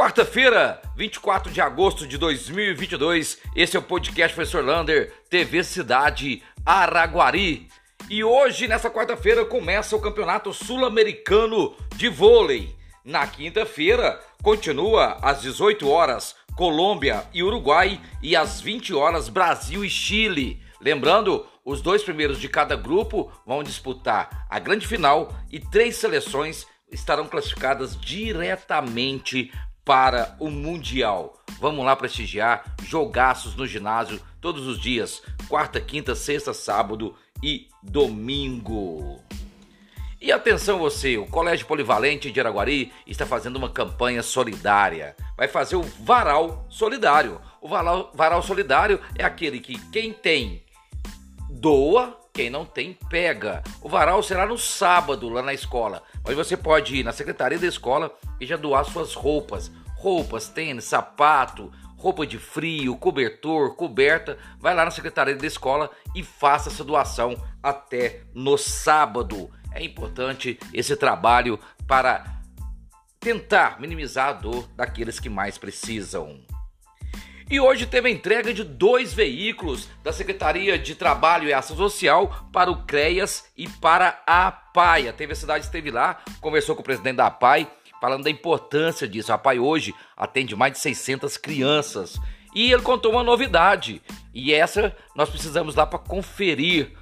Quarta-feira, 24 de agosto de 2022, esse é o podcast Professor Lander, TV Cidade Araguari. E hoje, nessa quarta-feira, começa o Campeonato Sul-Americano de Vôlei. Na quinta-feira, continua às 18 horas Colômbia e Uruguai e às 20 horas Brasil e Chile. Lembrando, os dois primeiros de cada grupo vão disputar a grande final e três seleções estarão classificadas diretamente para o Mundial. Vamos lá prestigiar jogaços no ginásio todos os dias, quarta, quinta, sexta, sábado e domingo. E atenção você, o Colégio Polivalente de Araguari está fazendo uma campanha solidária. Vai fazer o Varal Solidário. O Varal, varal Solidário é aquele que quem tem doa, quem não tem pega. O varal será no sábado lá na escola, mas você pode ir na secretaria da escola e já doar suas roupas, roupas, tênis, sapato, roupa de frio, cobertor, coberta. Vai lá na secretaria da escola e faça essa doação até no sábado. É importante esse trabalho para tentar minimizar a dor daqueles que mais precisam. E hoje teve a entrega de dois veículos da Secretaria de Trabalho e Ação Social para o CREAS e para a PAI. A TV Cidade esteve lá, conversou com o presidente da PAI, falando da importância disso. A PAI hoje atende mais de 600 crianças. E ele contou uma novidade, e essa nós precisamos lá para conferir.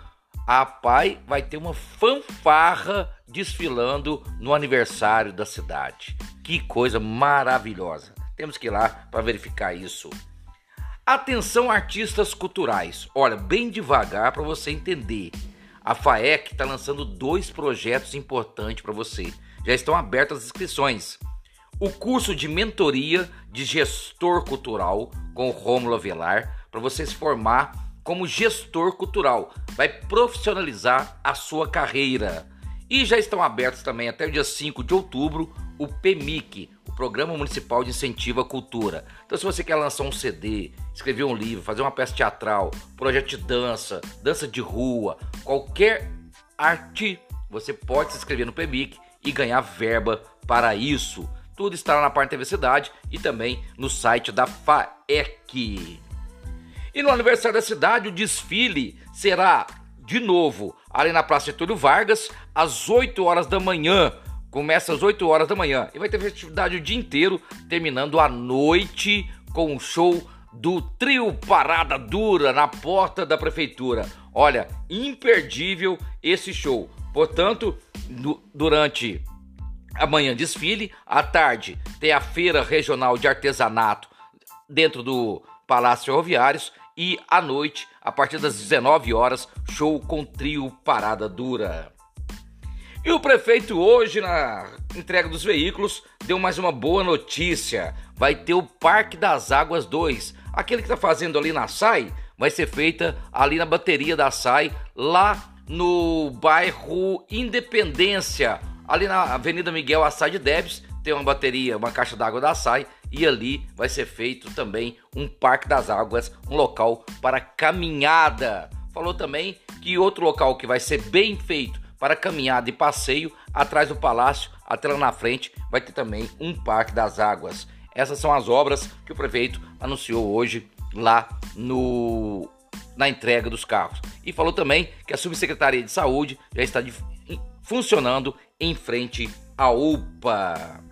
A PAI vai ter uma fanfarra desfilando no aniversário da cidade. Que coisa maravilhosa! Temos que ir lá para verificar isso. Atenção artistas culturais. Olha, bem devagar para você entender. A FAEC está lançando dois projetos importantes para você. Já estão abertas as inscrições. O curso de mentoria de gestor cultural com Rômulo Avelar para você se formar como gestor cultural. Vai profissionalizar a sua carreira. E já estão abertos também até o dia 5 de outubro o PEMIC, Programa Municipal de Incentivo à Cultura. Então, se você quer lançar um CD, escrever um livro, fazer uma peça teatral, projeto de dança, dança de rua, qualquer arte, você pode se inscrever no PEBIC e ganhar verba para isso. Tudo estará na parte da Cidade e também no site da FAEC. E no aniversário da cidade, o desfile será de novo ali na Praça Getúlio Vargas, às 8 horas da manhã Começa às 8 horas da manhã e vai ter festividade o dia inteiro, terminando à noite com o show do Trio Parada Dura na porta da prefeitura. Olha, imperdível esse show. Portanto, durante a manhã desfile, à tarde tem a feira regional de artesanato dentro do Palácio Ferroviários e à noite, a partir das 19 horas, show com trio Parada Dura. E o prefeito hoje, na entrega dos veículos, deu mais uma boa notícia. Vai ter o Parque das Águas 2. Aquele que está fazendo ali na SAI vai ser feita ali na bateria da SAI, lá no bairro Independência, ali na Avenida Miguel Assad Debs, tem uma bateria, uma caixa d'água da SAI e ali vai ser feito também um Parque das Águas, um local para caminhada. Falou também que outro local que vai ser bem feito para caminhada e passeio atrás do palácio, até lá na frente vai ter também um parque das águas. Essas são as obras que o prefeito anunciou hoje lá no na entrega dos carros. E falou também que a Subsecretaria de Saúde já está de, funcionando em frente à UPA.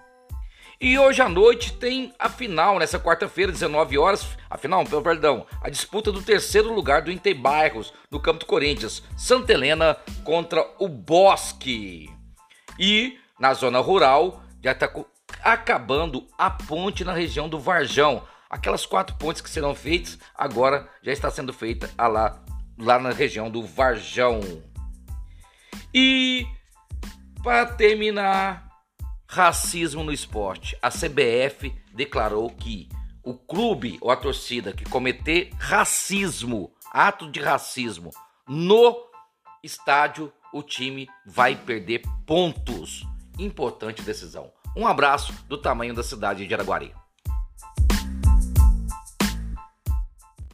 E hoje à noite tem a final, nessa quarta-feira, 19 horas. A final, perdão, a disputa do terceiro lugar do Inter Bairros, no campo do Corinthians. Santa Helena contra o Bosque. E na zona rural, já está acabando a ponte na região do Varjão. Aquelas quatro pontes que serão feitas, agora já está sendo feita lá, lá na região do Varjão. E para terminar, Racismo no esporte. A CBF declarou que o clube ou a torcida que cometer racismo, ato de racismo no estádio, o time vai perder pontos. Importante decisão. Um abraço do tamanho da cidade de Araguari.